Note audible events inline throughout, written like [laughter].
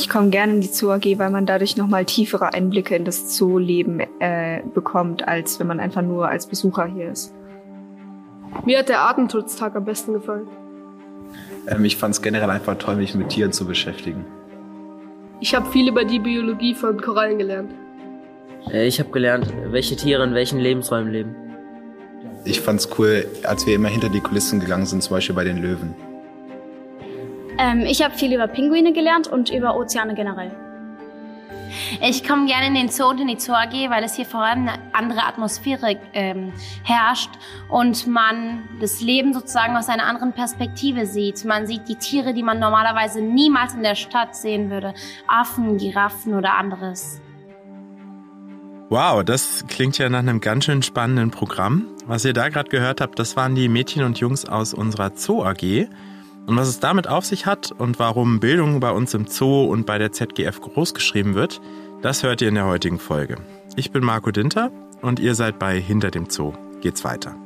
Ich komme gerne in die Zoo AG, weil man dadurch nochmal tiefere Einblicke in das Zooleben äh, bekommt, als wenn man einfach nur als Besucher hier ist. Mir hat der Artenschutztag am besten gefallen. Ähm, ich fand es generell einfach toll, mich mit Tieren zu beschäftigen. Ich habe viel über die Biologie von Korallen gelernt. Äh, ich habe gelernt, welche Tiere in welchen Lebensräumen leben. Ich fand es cool, als wir immer hinter die Kulissen gegangen sind, zum Beispiel bei den Löwen. Ähm, ich habe viel über Pinguine gelernt und über Ozeane generell. Ich komme gerne in den Zoo und in die Zoo AG, weil es hier vor allem eine andere Atmosphäre ähm, herrscht und man das Leben sozusagen aus einer anderen Perspektive sieht. Man sieht die Tiere, die man normalerweise niemals in der Stadt sehen würde. Affen, Giraffen oder anderes. Wow, das klingt ja nach einem ganz schön spannenden Programm. Was ihr da gerade gehört habt, das waren die Mädchen und Jungs aus unserer Zoo AG. Und was es damit auf sich hat und warum Bildung bei uns im Zoo und bei der ZGF großgeschrieben wird, das hört ihr in der heutigen Folge. Ich bin Marco Dinter und ihr seid bei Hinter dem Zoo. Geht's weiter.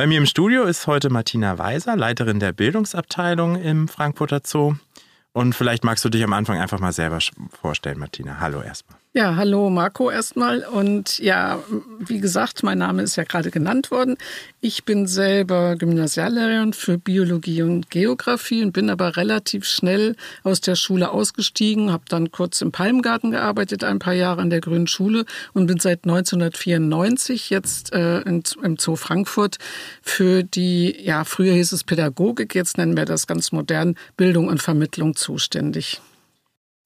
Bei mir im Studio ist heute Martina Weiser, Leiterin der Bildungsabteilung im Frankfurter Zoo. Und vielleicht magst du dich am Anfang einfach mal selber vorstellen, Martina. Hallo erstmal. Ja, hallo Marco erstmal. Und ja, wie gesagt, mein Name ist ja gerade genannt worden. Ich bin selber Gymnasiallehrerin für Biologie und Geografie und bin aber relativ schnell aus der Schule ausgestiegen, habe dann kurz im Palmgarten gearbeitet, ein paar Jahre an der Grünen Schule und bin seit 1994 jetzt äh, in, im Zoo Frankfurt für die, ja, früher hieß es Pädagogik, jetzt nennen wir das ganz modern, Bildung und Vermittlung zuständig.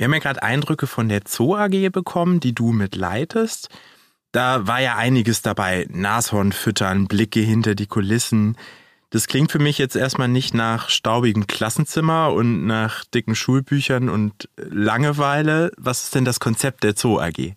Wir haben ja gerade Eindrücke von der Zoo AG bekommen, die du mitleitest. Da war ja einiges dabei. Nashorn füttern, Blicke hinter die Kulissen. Das klingt für mich jetzt erstmal nicht nach staubigem Klassenzimmer und nach dicken Schulbüchern und Langeweile. Was ist denn das Konzept der Zoo AG?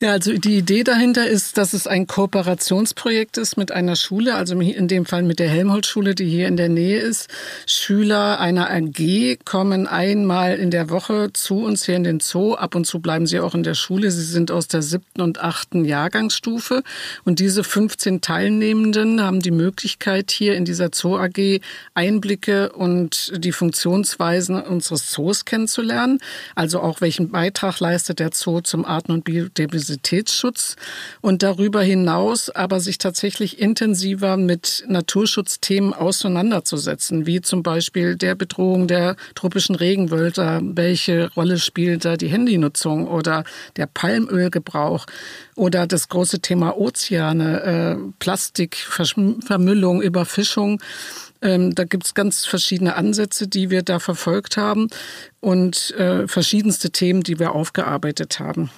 Ja, also die Idee dahinter ist, dass es ein Kooperationsprojekt ist mit einer Schule, also in dem Fall mit der Helmholtz-Schule, die hier in der Nähe ist. Schüler einer AG kommen einmal in der Woche zu uns hier in den Zoo. Ab und zu bleiben sie auch in der Schule. Sie sind aus der siebten und achten Jahrgangsstufe. Und diese 15 Teilnehmenden haben die Möglichkeit, hier in dieser Zoo AG Einblicke und die Funktionsweisen unseres Zoos kennenzulernen. Also auch welchen Beitrag leistet der Zoo zum Arten- und Biodiversität Biodiversitätsschutz und darüber hinaus aber sich tatsächlich intensiver mit Naturschutzthemen auseinanderzusetzen, wie zum Beispiel der Bedrohung der tropischen Regenwälder, welche Rolle spielt da die Handynutzung oder der Palmölgebrauch oder das große Thema Ozeane, äh, Plastikvermüllung, Überfischung. Ähm, da gibt's ganz verschiedene Ansätze, die wir da verfolgt haben und äh, verschiedenste Themen, die wir aufgearbeitet haben.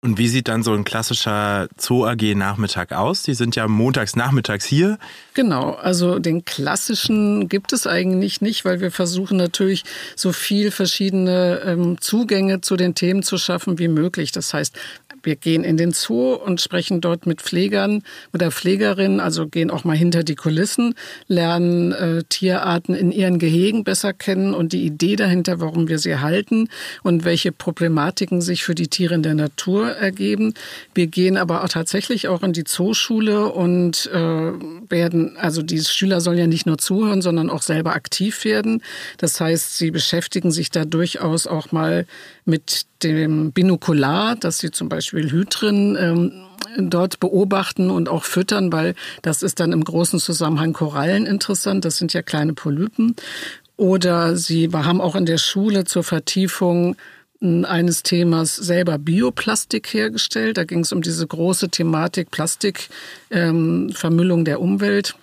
Und wie sieht dann so ein klassischer Zoo AG Nachmittag aus? Die sind ja montags nachmittags hier. Genau, also den klassischen gibt es eigentlich nicht, weil wir versuchen natürlich so viel verschiedene ähm, Zugänge zu den Themen zu schaffen wie möglich. Das heißt, wir gehen in den Zoo und sprechen dort mit Pflegern oder Pflegerinnen, also gehen auch mal hinter die Kulissen, lernen äh, Tierarten in ihren Gehegen besser kennen und die Idee dahinter, warum wir sie halten und welche Problematiken sich für die Tiere in der Natur ergeben. Wir gehen aber auch tatsächlich auch in die Zooschule und äh, werden, also die Schüler sollen ja nicht nur zuhören, sondern auch selber aktiv werden. Das heißt, sie beschäftigen sich da durchaus auch mal mit dem Binokular, dass sie zum Beispiel Hydren ähm, dort beobachten und auch füttern, weil das ist dann im großen Zusammenhang Korallen interessant. Das sind ja kleine Polypen. Oder sie haben auch in der Schule zur Vertiefung hm, eines Themas selber Bioplastik hergestellt. Da ging es um diese große Thematik Plastikvermüllung ähm, der Umwelt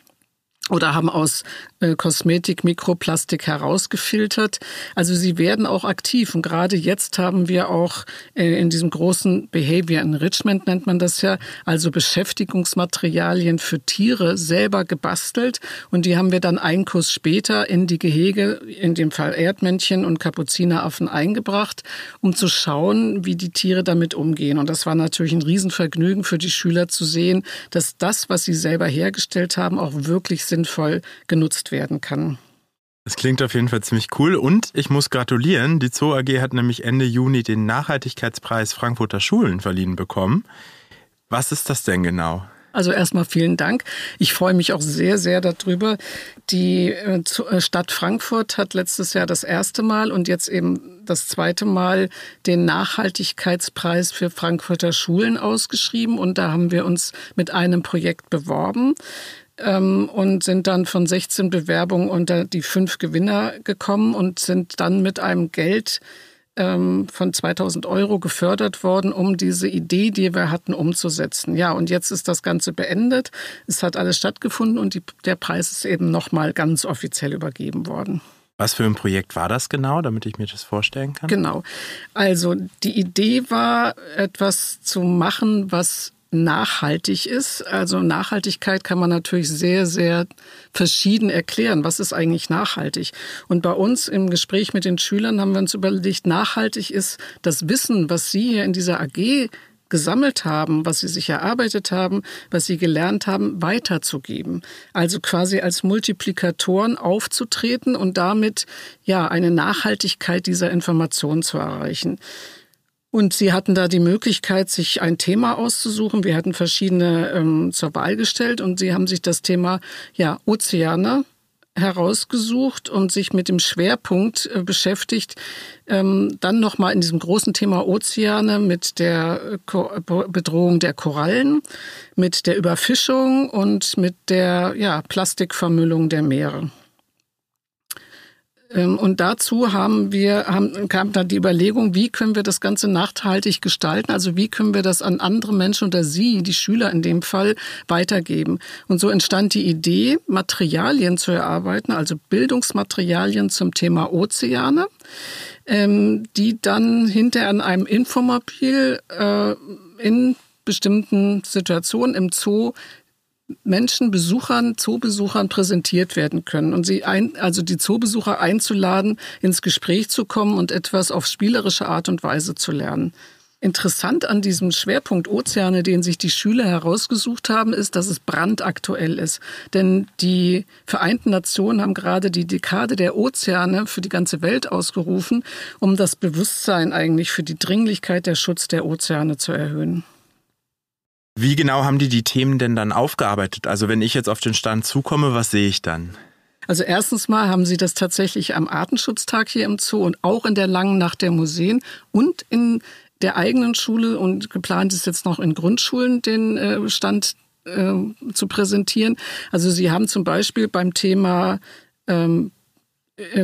oder haben aus äh, Kosmetik Mikroplastik herausgefiltert. Also sie werden auch aktiv. Und gerade jetzt haben wir auch äh, in diesem großen Behavior Enrichment nennt man das ja, also Beschäftigungsmaterialien für Tiere selber gebastelt. Und die haben wir dann einen Kurs später in die Gehege, in dem Fall Erdmännchen und Kapuzineraffen eingebracht, um zu schauen, wie die Tiere damit umgehen. Und das war natürlich ein Riesenvergnügen für die Schüler zu sehen, dass das, was sie selber hergestellt haben, auch wirklich sinnvoll genutzt werden kann. Es klingt auf jeden Fall ziemlich cool und ich muss gratulieren. Die Zoo AG hat nämlich Ende Juni den Nachhaltigkeitspreis Frankfurter Schulen verliehen bekommen. Was ist das denn genau? Also erstmal vielen Dank. Ich freue mich auch sehr, sehr darüber. Die äh, äh, Stadt Frankfurt hat letztes Jahr das erste Mal und jetzt eben das zweite Mal den Nachhaltigkeitspreis für Frankfurter Schulen ausgeschrieben. Und da haben wir uns mit einem Projekt beworben ähm, und sind dann von 16 Bewerbungen unter die fünf Gewinner gekommen und sind dann mit einem Geld ähm, von 2000 Euro gefördert worden, um diese Idee, die wir hatten, umzusetzen. Ja, und jetzt ist das Ganze beendet. Es hat alles stattgefunden und die, der Preis ist eben nochmal ganz offiziell übergeben worden. Was für ein Projekt war das genau, damit ich mir das vorstellen kann? Genau. Also die Idee war, etwas zu machen, was nachhaltig ist. Also Nachhaltigkeit kann man natürlich sehr, sehr verschieden erklären. Was ist eigentlich nachhaltig? Und bei uns im Gespräch mit den Schülern haben wir uns überlegt, nachhaltig ist das Wissen, was Sie hier in dieser AG gesammelt haben, was sie sich erarbeitet haben, was sie gelernt haben, weiterzugeben. Also quasi als Multiplikatoren aufzutreten und damit ja eine Nachhaltigkeit dieser Information zu erreichen. Und sie hatten da die Möglichkeit, sich ein Thema auszusuchen. Wir hatten verschiedene ähm, zur Wahl gestellt und sie haben sich das Thema ja Ozeane herausgesucht und sich mit dem Schwerpunkt äh, beschäftigt, ähm, dann nochmal in diesem großen Thema Ozeane mit der Ko Bedrohung der Korallen, mit der Überfischung und mit der ja, Plastikvermüllung der Meere. Ähm, und dazu haben wir, haben, kam dann die Überlegung, wie können wir das Ganze nachhaltig gestalten? Also wie können wir das an andere Menschen oder Sie, die Schüler in dem Fall, weitergeben? Und so entstand die Idee, Materialien zu erarbeiten, also Bildungsmaterialien zum Thema Ozeane, ähm, die dann hinterher an einem Infomobil äh, in bestimmten Situationen im Zoo Menschen, Besuchern, Zoobesuchern präsentiert werden können und sie ein, also die Zoobesucher einzuladen, ins Gespräch zu kommen und etwas auf spielerische Art und Weise zu lernen. Interessant an diesem Schwerpunkt Ozeane, den sich die Schüler herausgesucht haben, ist, dass es brandaktuell ist. Denn die Vereinten Nationen haben gerade die Dekade der Ozeane für die ganze Welt ausgerufen, um das Bewusstsein eigentlich für die Dringlichkeit der Schutz der Ozeane zu erhöhen. Wie genau haben die die Themen denn dann aufgearbeitet? Also wenn ich jetzt auf den Stand zukomme, was sehe ich dann? Also erstens mal haben sie das tatsächlich am Artenschutztag hier im Zoo und auch in der langen Nacht der Museen und in der eigenen Schule und geplant ist jetzt noch in Grundschulen den äh, Stand äh, zu präsentieren. Also sie haben zum Beispiel beim Thema ähm, äh,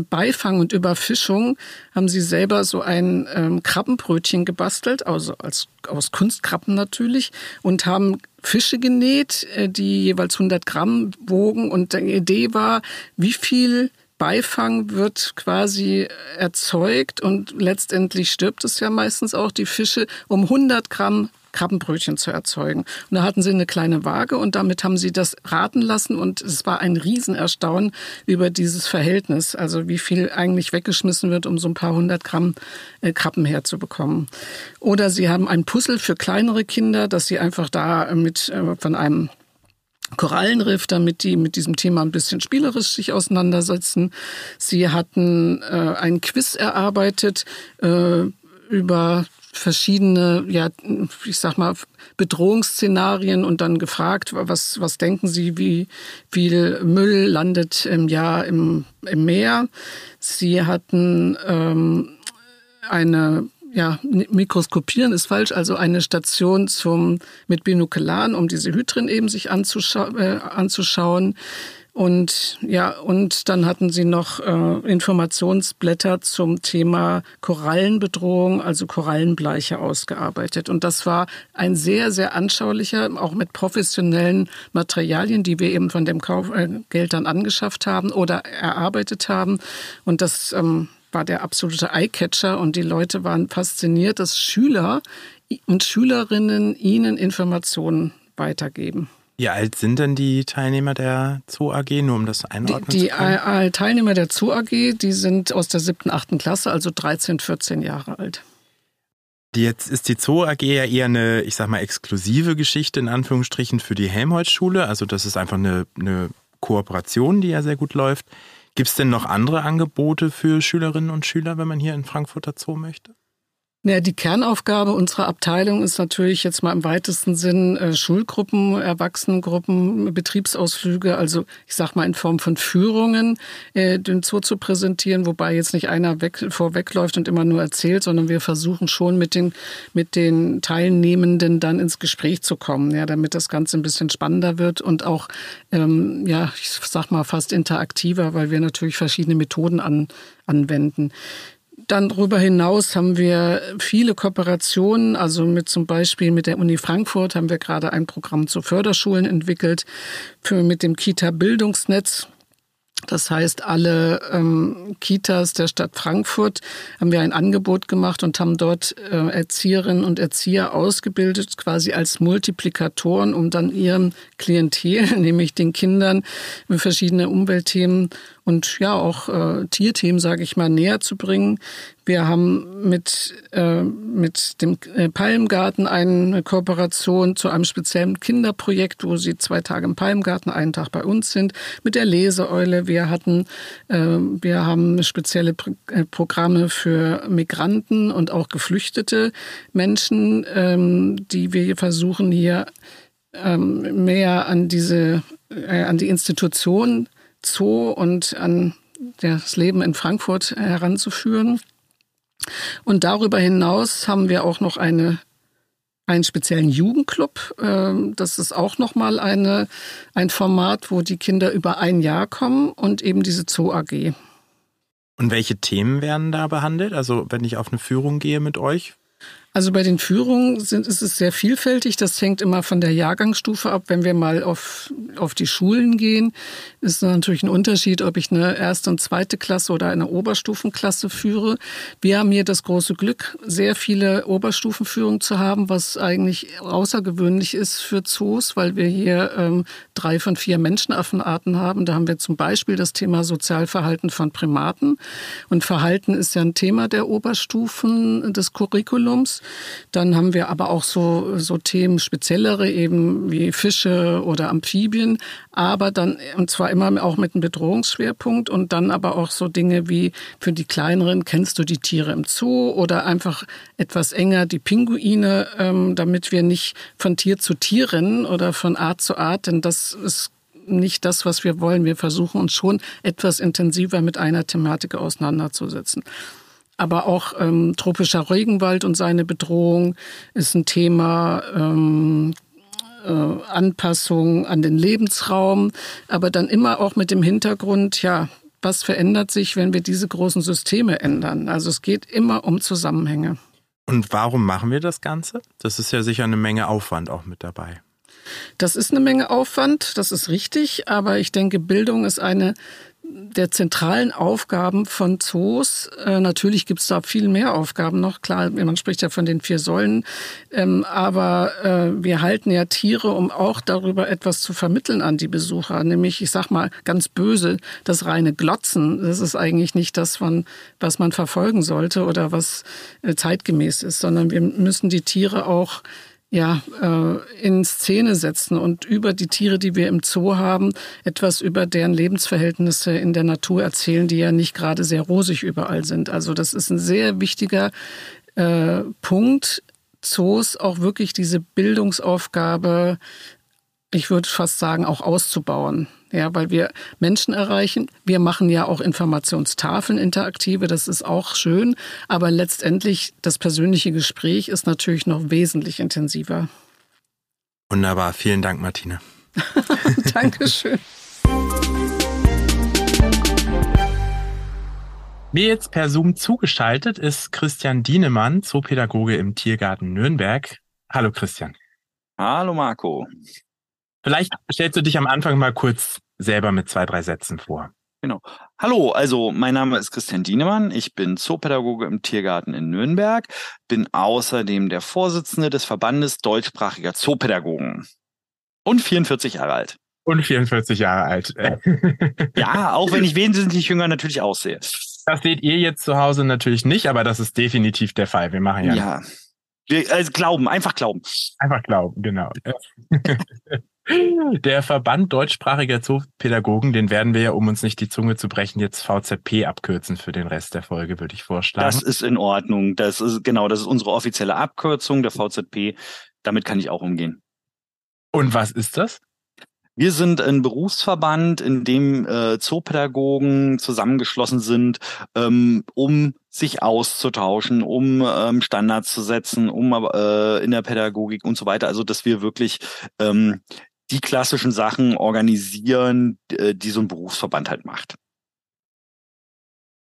Beifang und Überfischung haben sie selber so ein ähm, Krabbenbrötchen gebastelt, also als, aus Kunstkrabben natürlich, und haben Fische genäht, äh, die jeweils 100 Gramm wogen. Und die Idee war, wie viel Beifang wird quasi erzeugt und letztendlich stirbt es ja meistens auch die Fische um 100 Gramm Krabbenbrötchen zu erzeugen. Und da hatten sie eine kleine Waage und damit haben sie das raten lassen und es war ein Riesenerstaunen über dieses Verhältnis, also wie viel eigentlich weggeschmissen wird, um so ein paar hundert Gramm äh, Krabben herzubekommen. Oder sie haben ein Puzzle für kleinere Kinder, dass sie einfach da mit äh, von einem Korallenriff, damit die mit diesem Thema ein bisschen spielerisch sich auseinandersetzen. Sie hatten äh, ein Quiz erarbeitet äh, über verschiedene, ja, ich sag mal, Bedrohungsszenarien und dann gefragt, was, was denken Sie, wie viel Müll landet im Jahr im, im Meer? Sie hatten ähm, eine ja, mikroskopieren ist falsch, also eine Station zum, mit Binokularen, um diese Hydrin eben sich anzuschau äh, anzuschauen. Und ja, und dann hatten sie noch äh, Informationsblätter zum Thema Korallenbedrohung, also Korallenbleiche ausgearbeitet. Und das war ein sehr, sehr anschaulicher, auch mit professionellen Materialien, die wir eben von dem Kaufgeld äh, dann angeschafft haben oder erarbeitet haben. Und das ähm, war der absolute Eyecatcher und die Leute waren fasziniert, dass Schüler und Schülerinnen ihnen Informationen weitergeben. Wie alt sind denn die Teilnehmer der Zoo AG, nur um das einordnen die, die zu können? Die Teilnehmer der Zoo AG, die sind aus der siebten, achten Klasse, also 13, 14 Jahre alt. Jetzt ist die Zoo AG ja eher eine, ich sag mal, exklusive Geschichte in Anführungsstrichen für die Helmholtz-Schule. Also das ist einfach eine, eine Kooperation, die ja sehr gut läuft. Gibt es denn noch andere Angebote für Schülerinnen und Schüler, wenn man hier in Frankfurter Zoo möchte? Ja, die Kernaufgabe unserer Abteilung ist natürlich jetzt mal im weitesten Sinn äh, Schulgruppen, Erwachsenengruppen, Betriebsausflüge, also ich sag mal in Form von Führungen äh, den Zoo zu präsentieren, wobei jetzt nicht einer weg, vorwegläuft und immer nur erzählt, sondern wir versuchen schon mit den mit den Teilnehmenden dann ins Gespräch zu kommen, ja, damit das Ganze ein bisschen spannender wird und auch ähm, ja, ich sag mal fast interaktiver, weil wir natürlich verschiedene Methoden an, anwenden. Dann darüber hinaus haben wir viele Kooperationen, also mit zum Beispiel mit der Uni Frankfurt haben wir gerade ein Programm zu Förderschulen entwickelt, für mit dem Kita-Bildungsnetz. Das heißt, alle ähm, Kitas der Stadt Frankfurt haben wir ein Angebot gemacht und haben dort äh, Erzieherinnen und Erzieher ausgebildet, quasi als Multiplikatoren, um dann ihrem Klientel, [laughs] nämlich den Kindern, verschiedene Umweltthemen und ja auch äh, Tierthemen, sage ich mal, näher zu bringen. Wir haben mit, äh, mit dem äh, Palmgarten eine Kooperation zu einem speziellen Kinderprojekt, wo sie zwei Tage im Palmgarten, einen Tag bei uns sind. Mit der Leseeule. Wir hatten, äh, wir haben spezielle Pro äh, Programme für Migranten und auch geflüchtete Menschen, ähm, die wir versuchen hier ähm, mehr an diese, äh, an die Institution Zoo und an das Leben in Frankfurt heranzuführen. Und darüber hinaus haben wir auch noch eine, einen speziellen Jugendclub. Ähm, das ist auch nochmal eine, ein Format, wo die Kinder über ein Jahr kommen und eben diese Zoo AG. Und welche Themen werden da behandelt? Also wenn ich auf eine Führung gehe mit euch, also bei den Führungen sind, ist es sehr vielfältig. Das hängt immer von der Jahrgangsstufe ab. Wenn wir mal auf, auf die Schulen gehen, ist natürlich ein Unterschied, ob ich eine erste und zweite Klasse oder eine Oberstufenklasse führe. Wir haben hier das große Glück, sehr viele Oberstufenführungen zu haben, was eigentlich außergewöhnlich ist für Zoos, weil wir hier ähm, drei von vier Menschenaffenarten haben. Da haben wir zum Beispiel das Thema Sozialverhalten von Primaten. Und Verhalten ist ja ein Thema der Oberstufen des Curriculums. Dann haben wir aber auch so, so Themen speziellere eben wie Fische oder Amphibien, aber dann, und zwar immer auch mit einem Bedrohungsschwerpunkt und dann aber auch so Dinge wie für die kleineren, kennst du die Tiere im Zoo oder einfach etwas enger die Pinguine, ähm, damit wir nicht von Tier zu Tier rennen oder von Art zu Art, denn das ist nicht das, was wir wollen. Wir versuchen uns schon etwas intensiver mit einer Thematik auseinanderzusetzen. Aber auch ähm, tropischer Regenwald und seine Bedrohung ist ein Thema. Ähm, äh, Anpassung an den Lebensraum, aber dann immer auch mit dem Hintergrund, ja, was verändert sich, wenn wir diese großen Systeme ändern? Also es geht immer um Zusammenhänge. Und warum machen wir das Ganze? Das ist ja sicher eine Menge Aufwand auch mit dabei. Das ist eine Menge Aufwand, das ist richtig, aber ich denke, Bildung ist eine der zentralen Aufgaben von Zoos. Äh, natürlich gibt es da viel mehr Aufgaben noch. Klar, man spricht ja von den vier Säulen. Ähm, aber äh, wir halten ja Tiere, um auch darüber etwas zu vermitteln an die Besucher. Nämlich, ich sag mal ganz böse, das reine Glotzen. Das ist eigentlich nicht das, von, was man verfolgen sollte oder was äh, zeitgemäß ist, sondern wir müssen die Tiere auch ja, äh, in Szene setzen und über die Tiere, die wir im Zoo haben, etwas über deren Lebensverhältnisse in der Natur erzählen, die ja nicht gerade sehr rosig überall sind. Also das ist ein sehr wichtiger äh, Punkt, Zoos auch wirklich diese Bildungsaufgabe, ich würde fast sagen, auch auszubauen. Ja, weil wir Menschen erreichen. Wir machen ja auch Informationstafeln interaktive, das ist auch schön. Aber letztendlich das persönliche Gespräch ist natürlich noch wesentlich intensiver. Wunderbar. Vielen Dank, Martina. [laughs] [laughs] Dankeschön. Mir jetzt per Zoom zugeschaltet ist Christian Dienemann, Zoopädagoge im Tiergarten Nürnberg. Hallo Christian. Hallo Marco. Vielleicht stellst du dich am Anfang mal kurz selber mit zwei, drei Sätzen vor. Genau. Hallo, also mein Name ist Christian Dienemann. Ich bin Zoopädagoge im Tiergarten in Nürnberg, bin außerdem der Vorsitzende des Verbandes deutschsprachiger Zoopädagogen und 44 Jahre alt. Und 44 Jahre alt. [laughs] ja, auch wenn ich wesentlich jünger natürlich aussehe. Das seht ihr jetzt zu Hause natürlich nicht, aber das ist definitiv der Fall. Wir machen ja. Ja. Wir, also glauben, einfach glauben. Einfach glauben, genau. [laughs] Der Verband deutschsprachiger Zoopädagogen, den werden wir ja, um uns nicht die Zunge zu brechen, jetzt VZP abkürzen für den Rest der Folge, würde ich vorschlagen. Das ist in Ordnung. Das ist genau, das ist unsere offizielle Abkürzung der VZP. Damit kann ich auch umgehen. Und was ist das? Wir sind ein Berufsverband, in dem äh, Zoopädagogen zusammengeschlossen sind, ähm, um sich auszutauschen, um ähm, Standards zu setzen, um äh, in der Pädagogik und so weiter. Also dass wir wirklich ähm, die klassischen Sachen organisieren, äh, die so ein Berufsverband halt macht.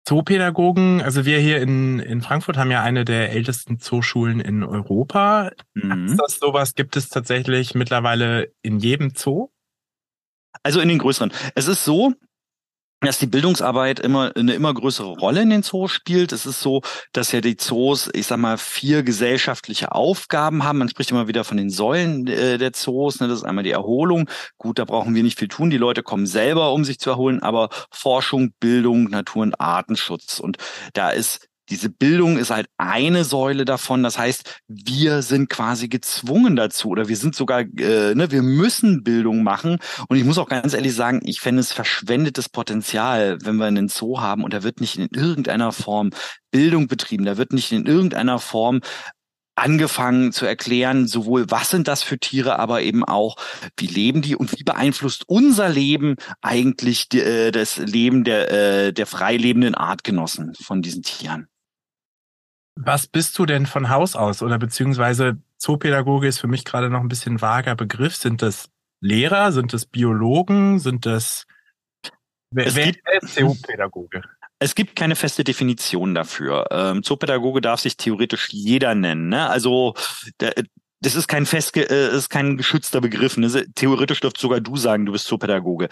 Zoopädagogen, also wir hier in, in Frankfurt haben ja eine der ältesten Zooschulen in Europa. Mhm. Ist das sowas gibt es tatsächlich mittlerweile in jedem Zoo? Also in den größeren. Es ist so, dass die Bildungsarbeit immer eine immer größere Rolle in den Zoos spielt. Es ist so, dass ja die Zoos, ich sag mal, vier gesellschaftliche Aufgaben haben. Man spricht immer wieder von den Säulen äh, der Zoos. Ne? Das ist einmal die Erholung. Gut, da brauchen wir nicht viel tun. Die Leute kommen selber, um sich zu erholen. Aber Forschung, Bildung, Natur- und Artenschutz. Und da ist diese Bildung ist halt eine Säule davon. Das heißt, wir sind quasi gezwungen dazu oder wir sind sogar, äh, ne, wir müssen Bildung machen. Und ich muss auch ganz ehrlich sagen, ich fände es verschwendetes Potenzial, wenn wir einen Zoo haben und da wird nicht in irgendeiner Form Bildung betrieben, da wird nicht in irgendeiner Form angefangen zu erklären, sowohl was sind das für Tiere, aber eben auch, wie leben die und wie beeinflusst unser Leben eigentlich die, äh, das Leben der, äh, der frei lebenden Artgenossen von diesen Tieren. Was bist du denn von Haus aus oder beziehungsweise Zoopädagoge ist für mich gerade noch ein bisschen vager Begriff. Sind das Lehrer? Sind das Biologen? Sind das wer, es wer ist Zoopädagoge? Es gibt keine feste Definition dafür. Ähm, Zoopädagoge darf sich theoretisch jeder nennen. Ne? Also der, das ist kein fest, äh, ist kein geschützter Begriff. Ne? Theoretisch dürft sogar du sagen, du bist Zoopädagoge.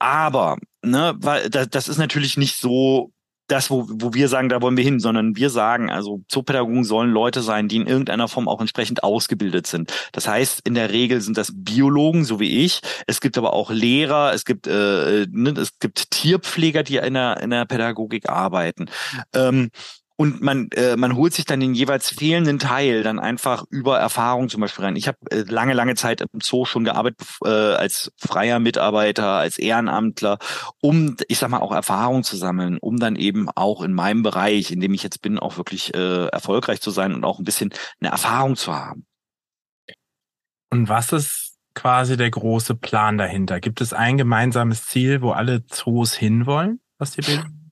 Aber, ne, weil das, das ist natürlich nicht so das, wo, wo wir sagen, da wollen wir hin, sondern wir sagen, also Zoopädagogen sollen Leute sein, die in irgendeiner Form auch entsprechend ausgebildet sind. Das heißt, in der Regel sind das Biologen, so wie ich. Es gibt aber auch Lehrer, es gibt, äh, ne, es gibt Tierpfleger, die in der, in der Pädagogik arbeiten. Ähm, und man äh, man holt sich dann den jeweils fehlenden Teil dann einfach über Erfahrung zum Beispiel rein. Ich habe äh, lange lange Zeit im Zoo schon gearbeitet äh, als freier Mitarbeiter, als Ehrenamtler, um ich sag mal auch Erfahrung zu sammeln, um dann eben auch in meinem Bereich, in dem ich jetzt bin, auch wirklich äh, erfolgreich zu sein und auch ein bisschen eine Erfahrung zu haben. Und was ist quasi der große Plan dahinter? Gibt es ein gemeinsames Ziel, wo alle Zoos hinwollen, was die Bildung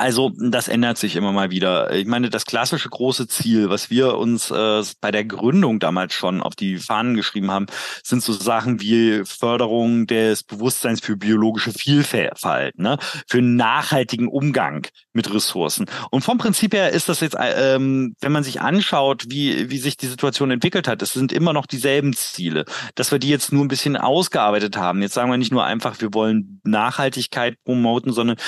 also das ändert sich immer mal wieder. Ich meine, das klassische große Ziel, was wir uns äh, bei der Gründung damals schon auf die Fahnen geschrieben haben, sind so Sachen wie Förderung des Bewusstseins für biologische Vielfalt, ne? für nachhaltigen Umgang mit Ressourcen. Und vom Prinzip her ist das jetzt, ähm, wenn man sich anschaut, wie, wie sich die Situation entwickelt hat, es sind immer noch dieselben Ziele, dass wir die jetzt nur ein bisschen ausgearbeitet haben. Jetzt sagen wir nicht nur einfach, wir wollen Nachhaltigkeit promoten, sondern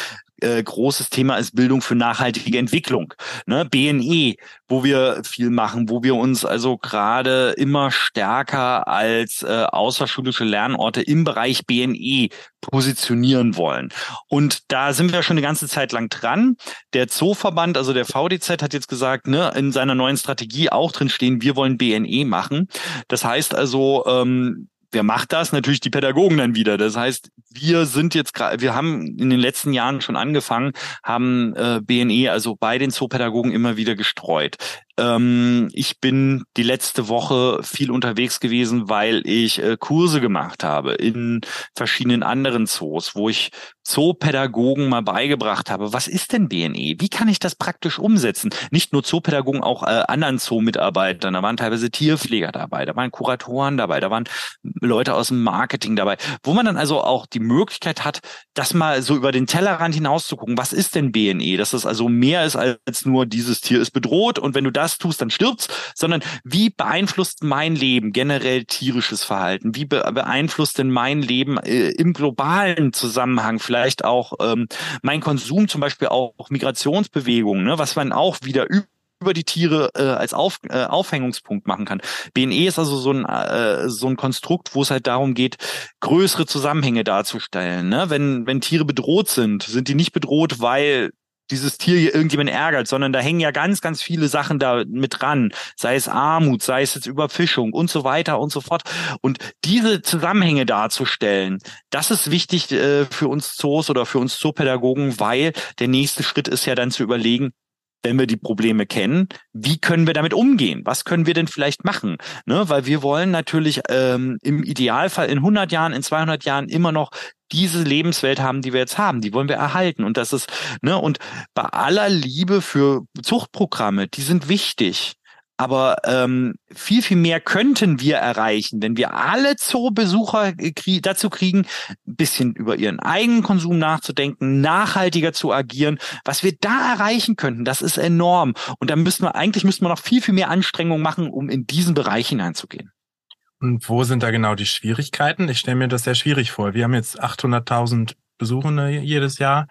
äh, großes Thema ist Bildung für nachhaltige Entwicklung. Ne? BNE, wo wir viel machen, wo wir uns also gerade immer stärker als äh, außerschulische Lernorte im Bereich BNE positionieren wollen. Und da sind wir schon eine ganze Zeit lang dran. Der Zooverband, also der VDZ, hat jetzt gesagt, ne, in seiner neuen Strategie auch drin stehen, wir wollen BNE machen. Das heißt also, ähm, wer macht das? Natürlich die Pädagogen dann wieder. Das heißt, wir sind jetzt gerade, wir haben in den letzten Jahren schon angefangen, haben äh, BNE, also bei den Zoopädagogen immer wieder gestreut. Ähm, ich bin die letzte Woche viel unterwegs gewesen, weil ich äh, Kurse gemacht habe in verschiedenen anderen Zoos, wo ich Zoopädagogen mal beigebracht habe. Was ist denn BNE? Wie kann ich das praktisch umsetzen? Nicht nur Zoopädagogen, auch äh, anderen Zoo-Mitarbeitern. Da waren teilweise Tierpfleger dabei, da waren Kuratoren dabei, da waren Leute aus dem Marketing dabei, wo man dann also auch die Möglichkeit hat, das mal so über den Tellerrand hinaus zu gucken. Was ist denn BNE? Dass das also mehr ist als nur dieses Tier ist bedroht und wenn du das tust, dann stirbt's, sondern wie beeinflusst mein Leben generell tierisches Verhalten? Wie beeinflusst denn mein Leben äh, im globalen Zusammenhang vielleicht auch ähm, mein Konsum, zum Beispiel auch Migrationsbewegungen, ne, was man auch wieder über die Tiere äh, als Auf, äh, Aufhängungspunkt machen kann. BNE ist also so ein, äh, so ein Konstrukt, wo es halt darum geht, größere Zusammenhänge darzustellen. Ne? Wenn, wenn Tiere bedroht sind, sind die nicht bedroht, weil dieses Tier hier irgendjemand ärgert, sondern da hängen ja ganz, ganz viele Sachen da mit dran. Sei es Armut, sei es jetzt Überfischung und so weiter und so fort. Und diese Zusammenhänge darzustellen, das ist wichtig äh, für uns Zoos oder für uns Zoopädagogen, weil der nächste Schritt ist ja dann zu überlegen, wenn wir die Probleme kennen, wie können wir damit umgehen? Was können wir denn vielleicht machen? Ne? Weil wir wollen natürlich ähm, im Idealfall in 100 Jahren, in 200 Jahren immer noch diese Lebenswelt haben, die wir jetzt haben. Die wollen wir erhalten. Und das ist, ne, und bei aller Liebe für Zuchtprogramme, die sind wichtig. Aber ähm, viel, viel mehr könnten wir erreichen, wenn wir alle Zoobesucher krie dazu kriegen, ein bisschen über ihren eigenen Konsum nachzudenken, nachhaltiger zu agieren. Was wir da erreichen könnten, das ist enorm. Und da müssen wir, eigentlich müssten wir noch viel, viel mehr Anstrengungen machen, um in diesen Bereich hineinzugehen. Und wo sind da genau die Schwierigkeiten? Ich stelle mir das sehr schwierig vor. Wir haben jetzt 800.000 Besuchende jedes Jahr.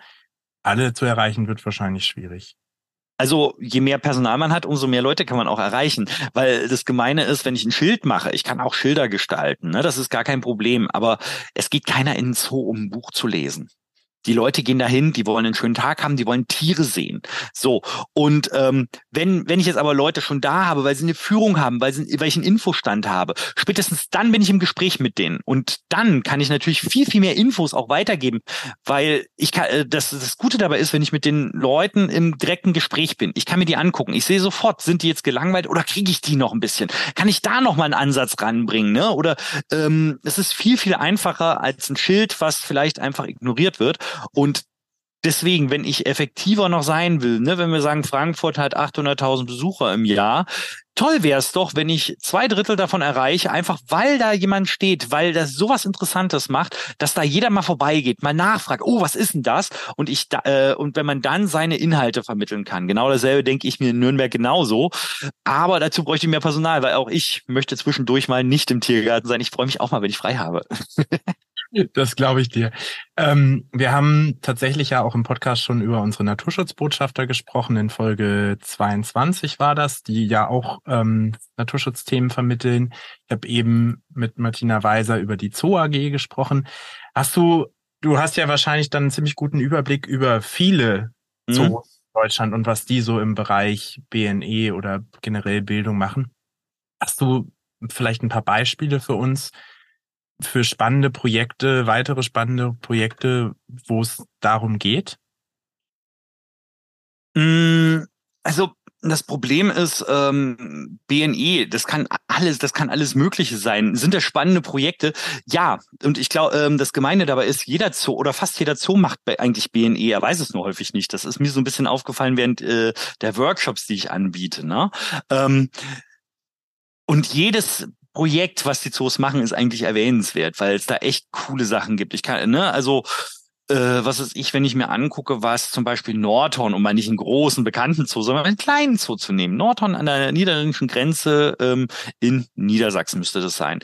Alle zu erreichen wird wahrscheinlich schwierig. Also je mehr Personal man hat, umso mehr Leute kann man auch erreichen. Weil das Gemeine ist, wenn ich ein Schild mache, ich kann auch Schilder gestalten, ne? das ist gar kein Problem. Aber es geht keiner in den Zoo, um ein Buch zu lesen. Die Leute gehen dahin, die wollen einen schönen Tag haben, die wollen Tiere sehen. So. Und ähm, wenn, wenn ich jetzt aber Leute schon da habe, weil sie eine Führung haben, weil, sie, weil ich einen Infostand habe, spätestens dann bin ich im Gespräch mit denen. Und dann kann ich natürlich viel, viel mehr Infos auch weitergeben, weil ich kann, äh, das, das Gute dabei ist, wenn ich mit den Leuten im direkten Gespräch bin. Ich kann mir die angucken. Ich sehe sofort, sind die jetzt gelangweilt oder kriege ich die noch ein bisschen? Kann ich da noch mal einen Ansatz ranbringen? Ne? Oder ähm, es ist viel, viel einfacher als ein Schild, was vielleicht einfach ignoriert wird. Und Deswegen, wenn ich effektiver noch sein will, ne, wenn wir sagen, Frankfurt hat 800.000 Besucher im Jahr, toll wäre es doch, wenn ich zwei Drittel davon erreiche, einfach weil da jemand steht, weil das sowas Interessantes macht, dass da jeder mal vorbeigeht, mal nachfragt, oh, was ist denn das? Und ich da, äh, und wenn man dann seine Inhalte vermitteln kann, genau dasselbe denke ich mir in Nürnberg genauso. Aber dazu bräuchte ich mehr Personal, weil auch ich möchte zwischendurch mal nicht im Tiergarten sein. Ich freue mich auch mal, wenn ich frei habe. [laughs] Das glaube ich dir. Ähm, wir haben tatsächlich ja auch im Podcast schon über unsere Naturschutzbotschafter gesprochen. In Folge 22 war das, die ja auch ähm, Naturschutzthemen vermitteln. Ich habe eben mit Martina Weiser über die Zoo AG gesprochen. Hast du, du hast ja wahrscheinlich dann einen ziemlich guten Überblick über viele mhm. Zoos in Deutschland und was die so im Bereich BNE oder generell Bildung machen. Hast du vielleicht ein paar Beispiele für uns, für spannende Projekte, weitere spannende Projekte, wo es darum geht? Mm, also das Problem ist, ähm, BNE, das kann alles, das kann alles Mögliche sein. Sind das spannende Projekte? Ja. Und ich glaube, ähm, das Gemeine dabei ist, jeder Zoo oder fast jeder Zoo macht eigentlich BNE. Er weiß es nur häufig nicht. Das ist mir so ein bisschen aufgefallen während äh, der Workshops, die ich anbiete. Ne? Ähm, und jedes Projekt, was die Zoos machen, ist eigentlich erwähnenswert, weil es da echt coole Sachen gibt. Ich kann, ne, also äh, was ist ich, wenn ich mir angucke, was zum Beispiel Nordhorn, um mal nicht einen großen bekannten Zoo, sondern einen kleinen Zoo zu nehmen. Nordhorn an der niederländischen Grenze ähm, in Niedersachsen müsste das sein.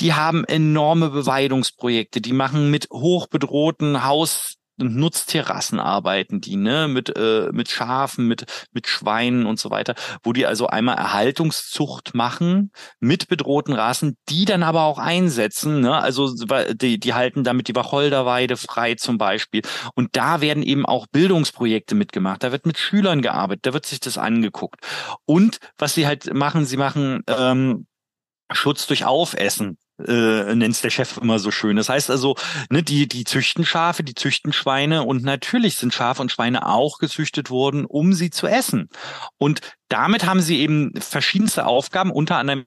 Die haben enorme Beweidungsprojekte, die machen mit hochbedrohten Haus Nutzterrassen arbeiten die, ne, mit, äh, mit Schafen, mit, mit Schweinen und so weiter, wo die also einmal Erhaltungszucht machen mit bedrohten Rassen, die dann aber auch einsetzen, ne, also die, die halten damit die Wacholderweide frei zum Beispiel. Und da werden eben auch Bildungsprojekte mitgemacht, da wird mit Schülern gearbeitet, da wird sich das angeguckt. Und was sie halt machen, sie machen ähm, Schutz durch Aufessen äh, nennt der Chef immer so schön. Das heißt also, ne, die, die züchten Schafe, die züchten Schweine und natürlich sind Schafe und Schweine auch gezüchtet worden, um sie zu essen. Und damit haben sie eben verschiedenste Aufgaben, unter anderem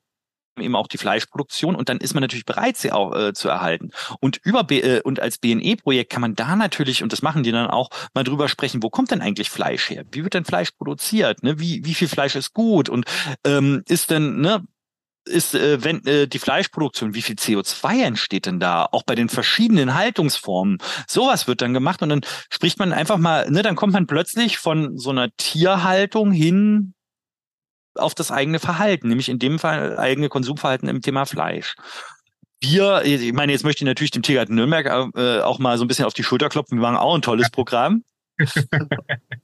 eben auch die Fleischproduktion und dann ist man natürlich bereit, sie auch äh, zu erhalten. Und über B äh, und als BNE-Projekt kann man da natürlich, und das machen die dann auch, mal drüber sprechen, wo kommt denn eigentlich Fleisch her? Wie wird denn Fleisch produziert? Ne? Wie, wie viel Fleisch ist gut? Und ähm, ist denn, ne, ist, äh, wenn äh, die Fleischproduktion, wie viel CO2 entsteht denn da? Auch bei den verschiedenen Haltungsformen. Sowas wird dann gemacht und dann spricht man einfach mal, ne, dann kommt man plötzlich von so einer Tierhaltung hin auf das eigene Verhalten, nämlich in dem Fall eigene Konsumverhalten im Thema Fleisch. Wir, ich meine, jetzt möchte ich natürlich dem Tiergarten Nürnberg äh, auch mal so ein bisschen auf die Schulter klopfen. Wir machen auch ein tolles Programm. [laughs]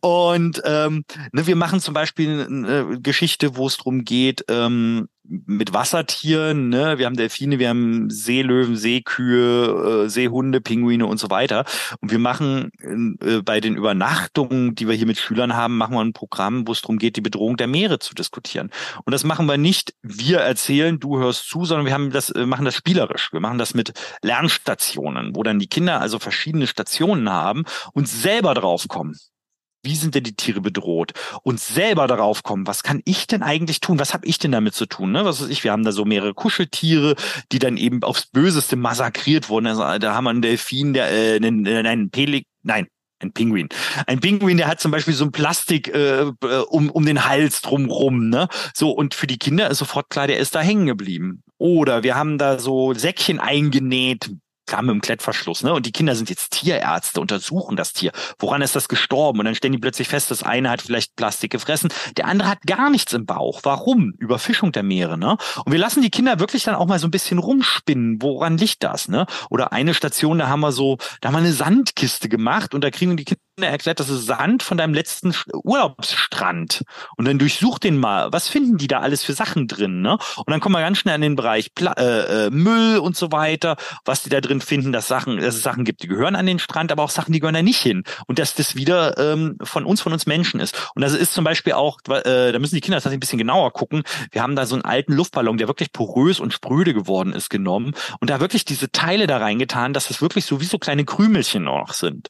und ähm, ne, wir machen zum Beispiel eine Geschichte, wo es darum geht, ähm, mit Wassertieren, ne? Wir haben Delfine, wir haben Seelöwen, Seekühe, äh, Seehunde, Pinguine und so weiter. Und wir machen äh, bei den Übernachtungen, die wir hier mit Schülern haben, machen wir ein Programm, wo es darum geht, die Bedrohung der Meere zu diskutieren. Und das machen wir nicht, wir erzählen, du hörst zu, sondern wir haben das, äh, machen das spielerisch. Wir machen das mit Lernstationen, wo dann die Kinder also verschiedene Stationen haben und selber draufkommen wie sind denn die Tiere bedroht und selber darauf kommen, was kann ich denn eigentlich tun? Was habe ich denn damit zu tun? Ne? Was weiß ich, wir haben da so mehrere Kuscheltiere, die dann eben aufs Böseste massakriert wurden. Also, da haben wir einen Delfin, der äh, einen, einen Pelik, nein, ein Pinguin. Ein Pinguin, der hat zum Beispiel so ein Plastik äh, äh, um, um den Hals drumrum, ne? So, und für die Kinder ist sofort klar, der ist da hängen geblieben. Oder wir haben da so Säckchen eingenäht, klar mit dem Klettverschluss, ne? Und die Kinder sind jetzt Tierärzte, untersuchen das Tier. Woran ist das gestorben? Und dann stellen die plötzlich fest, das eine hat vielleicht Plastik gefressen, der andere hat gar nichts im Bauch. Warum? Überfischung der Meere, ne? Und wir lassen die Kinder wirklich dann auch mal so ein bisschen rumspinnen. Woran liegt das, ne? Oder eine Station, da haben wir so, da haben wir eine Sandkiste gemacht und da kriegen die Kinder erklärt, das ist Sand von deinem letzten Urlaubsstrand. Und dann durchsuch den mal. Was finden die da alles für Sachen drin, ne? Und dann kommen wir ganz schnell an den Bereich Pla äh, äh, Müll und so weiter, was die da drin finden, dass Sachen, dass es Sachen gibt, die gehören an den Strand, aber auch Sachen, die gehören da nicht hin. Und dass das wieder ähm, von uns, von uns Menschen ist. Und das ist zum Beispiel auch, äh, da müssen die Kinder tatsächlich ein bisschen genauer gucken. Wir haben da so einen alten Luftballon, der wirklich porös und spröde geworden ist, genommen und da wirklich diese Teile da reingetan, dass es wirklich so wie so kleine Krümelchen noch sind.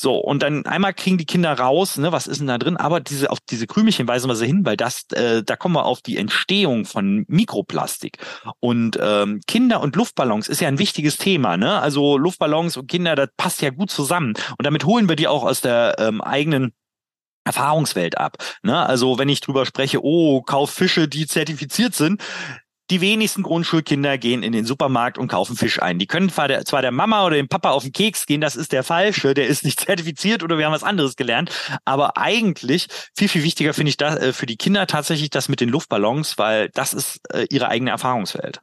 So, und dann einmal kriegen die Kinder raus, ne, was ist denn da drin? Aber diese, auf diese Krümelchen weisen wir sie hin, weil das, äh, da kommen wir auf die Entstehung von Mikroplastik. Und ähm, Kinder und Luftballons ist ja ein wichtiges Thema, ne? Also Luftballons und Kinder, das passt ja gut zusammen. Und damit holen wir die auch aus der ähm, eigenen Erfahrungswelt ab. Ne? Also wenn ich drüber spreche, oh, kauf Fische, die zertifiziert sind, die wenigsten Grundschulkinder gehen in den Supermarkt und kaufen Fisch ein. Die können zwar der, zwar der Mama oder dem Papa auf den Keks gehen, das ist der falsche, der ist nicht [laughs] zertifiziert oder wir haben was anderes gelernt. Aber eigentlich viel, viel wichtiger finde ich das äh, für die Kinder tatsächlich das mit den Luftballons, weil das ist äh, ihre eigene Erfahrungswelt.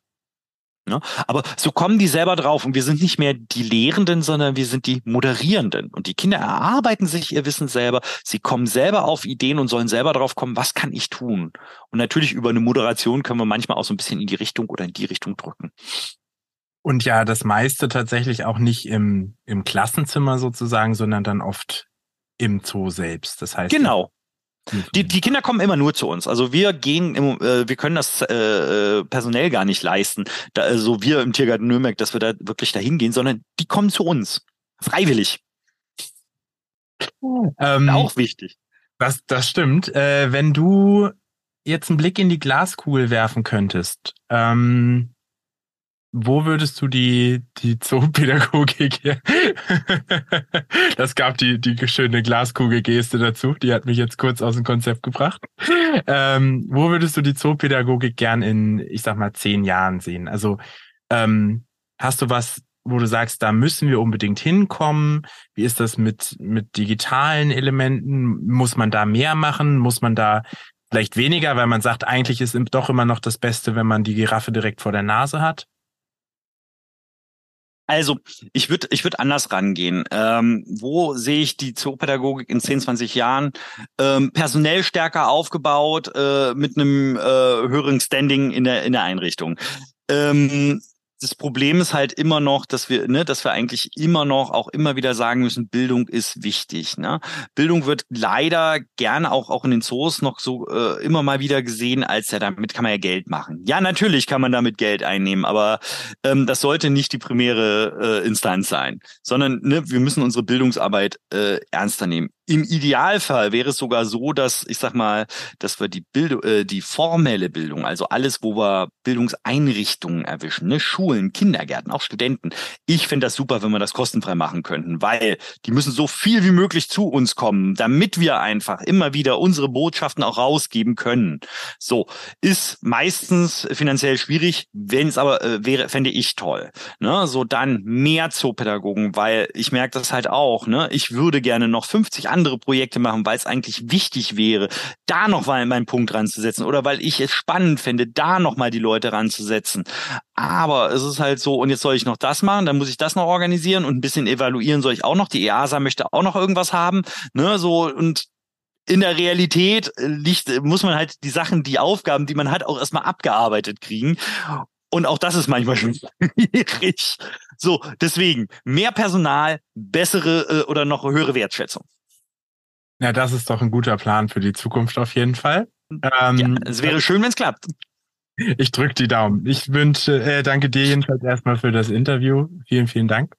Ne? Aber so kommen die selber drauf und wir sind nicht mehr die Lehrenden, sondern wir sind die Moderierenden. Und die Kinder erarbeiten sich ihr Wissen selber. Sie kommen selber auf Ideen und sollen selber drauf kommen, was kann ich tun? Und natürlich über eine Moderation können wir manchmal auch so ein bisschen in die Richtung oder in die Richtung drücken. Und ja, das meiste tatsächlich auch nicht im, im Klassenzimmer sozusagen, sondern dann oft im Zoo selbst. Das heißt. Genau. Die, die Kinder kommen immer nur zu uns. Also wir gehen, im, äh, wir können das äh, äh, personell gar nicht leisten. Da, also wir im Tiergarten Nürnberg, dass wir da wirklich dahin gehen, sondern die kommen zu uns. Freiwillig. Ähm, Auch wichtig. Das, das stimmt. Äh, wenn du jetzt einen Blick in die Glaskugel werfen könntest, ähm, wo würdest du die, die Zoopädagogik her? [laughs] das gab die, die schöne Glaskugel-Geste dazu. Die hat mich jetzt kurz aus dem Konzept gebracht. Ähm, wo würdest du die Zoopädagogik gern in, ich sag mal, zehn Jahren sehen? Also, ähm, hast du was, wo du sagst, da müssen wir unbedingt hinkommen? Wie ist das mit, mit digitalen Elementen? Muss man da mehr machen? Muss man da vielleicht weniger, weil man sagt, eigentlich ist doch immer noch das Beste, wenn man die Giraffe direkt vor der Nase hat? Also, ich würde ich würd anders rangehen. Ähm, wo sehe ich die Zoopädagogik in 10, 20 Jahren? Ähm, personell stärker aufgebaut, äh, mit einem äh, höheren Standing in der, in der Einrichtung. Ähm, das Problem ist halt immer noch, dass wir, ne, dass wir eigentlich immer noch auch immer wieder sagen müssen, Bildung ist wichtig. Ne? Bildung wird leider gerne auch auch in den Zoos noch so äh, immer mal wieder gesehen, als ja damit kann man ja Geld machen. Ja, natürlich kann man damit Geld einnehmen, aber ähm, das sollte nicht die primäre äh, Instanz sein, sondern ne, wir müssen unsere Bildungsarbeit äh, ernster nehmen. Im Idealfall wäre es sogar so, dass ich sag mal, dass wir die Bildung, äh, die formelle Bildung, also alles, wo wir Bildungseinrichtungen erwischen, ne, Schulen, Kindergärten, auch Studenten. Ich finde das super, wenn wir das kostenfrei machen könnten, weil die müssen so viel wie möglich zu uns kommen, damit wir einfach immer wieder unsere Botschaften auch rausgeben können. So ist meistens finanziell schwierig, wenn es aber äh, wäre, fände ich toll. Ne, so dann mehr Zoopädagogen, weil ich merke das halt auch. Ne, ich würde gerne noch 50 andere Projekte machen, weil es eigentlich wichtig wäre, da noch mal meinen Punkt ranzusetzen oder weil ich es spannend finde, da noch mal die Leute ranzusetzen. Aber es ist halt so, und jetzt soll ich noch das machen, dann muss ich das noch organisieren und ein bisschen evaluieren soll ich auch noch. Die EASA möchte auch noch irgendwas haben, ne, so und in der Realität liegt, muss man halt die Sachen, die Aufgaben, die man hat, auch erstmal abgearbeitet kriegen. Und auch das ist manchmal schon [laughs] schwierig. So, deswegen mehr Personal, bessere äh, oder noch höhere Wertschätzung. Ja, das ist doch ein guter Plan für die Zukunft auf jeden Fall. Ähm, ja, es wäre schön, wenn es klappt. Ich drücke die Daumen. Ich wünsche, äh, danke dir jedenfalls erstmal für das Interview. Vielen, vielen Dank.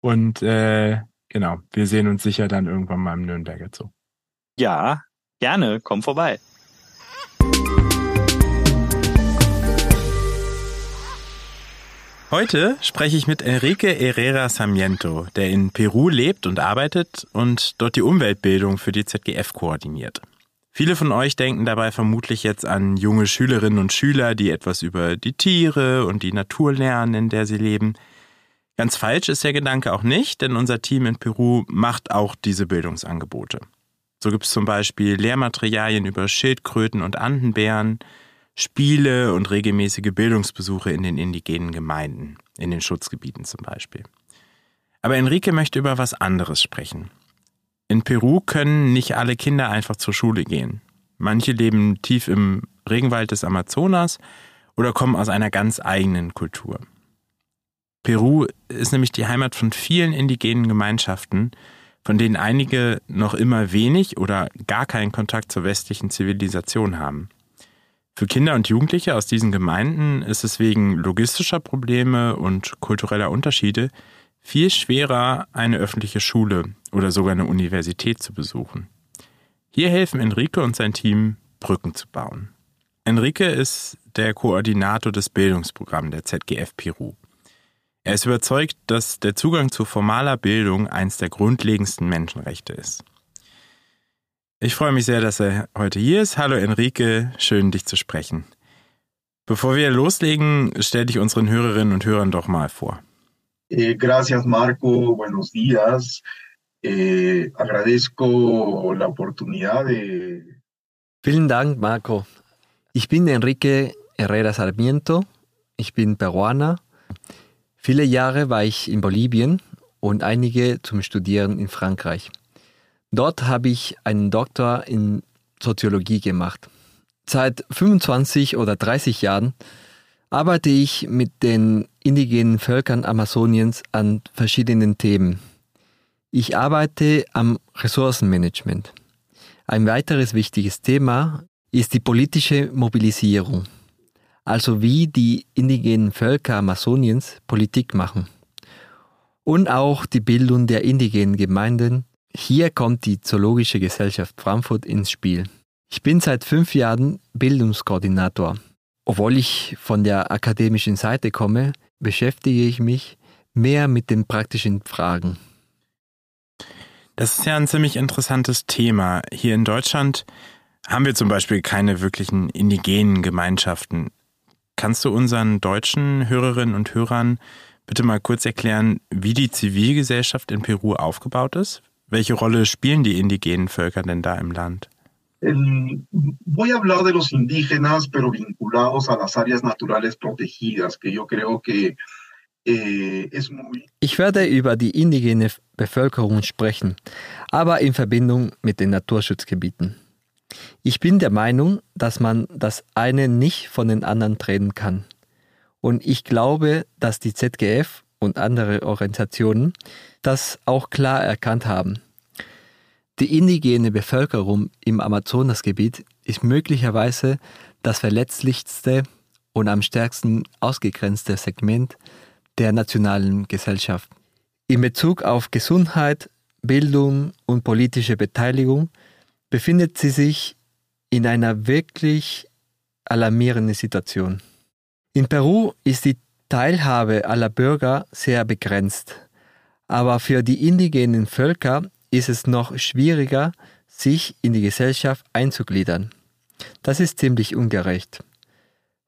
Und äh, genau, wir sehen uns sicher dann irgendwann mal im Nürnberger Zoo. Ja, gerne, komm vorbei. Heute spreche ich mit Enrique Herrera Sarmiento, der in Peru lebt und arbeitet und dort die Umweltbildung für die ZGF koordiniert. Viele von euch denken dabei vermutlich jetzt an junge Schülerinnen und Schüler, die etwas über die Tiere und die Natur lernen, in der sie leben. Ganz falsch ist der Gedanke auch nicht, denn unser Team in Peru macht auch diese Bildungsangebote. So gibt es zum Beispiel Lehrmaterialien über Schildkröten und Andenbären, Spiele und regelmäßige Bildungsbesuche in den indigenen Gemeinden, in den Schutzgebieten zum Beispiel. Aber Enrique möchte über was anderes sprechen. In Peru können nicht alle Kinder einfach zur Schule gehen. Manche leben tief im Regenwald des Amazonas oder kommen aus einer ganz eigenen Kultur. Peru ist nämlich die Heimat von vielen indigenen Gemeinschaften, von denen einige noch immer wenig oder gar keinen Kontakt zur westlichen Zivilisation haben. Für Kinder und Jugendliche aus diesen Gemeinden ist es wegen logistischer Probleme und kultureller Unterschiede viel schwerer, eine öffentliche Schule oder sogar eine Universität zu besuchen. Hier helfen Enrique und sein Team, Brücken zu bauen. Enrique ist der Koordinator des Bildungsprogramms der ZGF Peru. Er ist überzeugt, dass der Zugang zu formaler Bildung eines der grundlegendsten Menschenrechte ist. Ich freue mich sehr, dass er heute hier ist. Hallo Enrique, schön dich zu sprechen. Bevor wir loslegen, stell dich unseren Hörerinnen und Hörern doch mal vor. Eh, gracias Marco, buenos días. Eh, agradezco la oportunidad de... Vielen Dank Marco. Ich bin Enrique Herrera Sarmiento. Ich bin Peruaner. Viele Jahre war ich in Bolivien und einige zum Studieren in Frankreich. Dort habe ich einen Doktor in Soziologie gemacht. Seit 25 oder 30 Jahren arbeite ich mit den indigenen Völkern Amazoniens an verschiedenen Themen. Ich arbeite am Ressourcenmanagement. Ein weiteres wichtiges Thema ist die politische Mobilisierung, also wie die indigenen Völker Amazoniens Politik machen. Und auch die Bildung der indigenen Gemeinden hier kommt die Zoologische Gesellschaft Frankfurt ins Spiel. Ich bin seit fünf Jahren Bildungskoordinator. Obwohl ich von der akademischen Seite komme, beschäftige ich mich mehr mit den praktischen Fragen. Das ist ja ein ziemlich interessantes Thema. Hier in Deutschland haben wir zum Beispiel keine wirklichen indigenen Gemeinschaften. Kannst du unseren deutschen Hörerinnen und Hörern bitte mal kurz erklären, wie die Zivilgesellschaft in Peru aufgebaut ist? Welche Rolle spielen die indigenen Völker denn da im Land? voy a hablar de los indígenas, pero vinculados a las áreas naturales protegidas, que yo creo que eh. Ich werde über die indigene Bevölkerung sprechen, aber in Verbindung mit den Naturschutzgebieten. Ich bin der Meinung, dass man das eine nicht von den anderen trennen kann. Und ich glaube, dass die ZGF und andere Organisationen das auch klar erkannt haben. Die indigene Bevölkerung im Amazonasgebiet ist möglicherweise das verletzlichste und am stärksten ausgegrenzte Segment der nationalen Gesellschaft. In Bezug auf Gesundheit, Bildung und politische Beteiligung befindet sie sich in einer wirklich alarmierenden Situation. In Peru ist die Teilhabe aller Bürger sehr begrenzt, aber für die indigenen Völker ist es noch schwieriger, sich in die Gesellschaft einzugliedern. Das ist ziemlich ungerecht.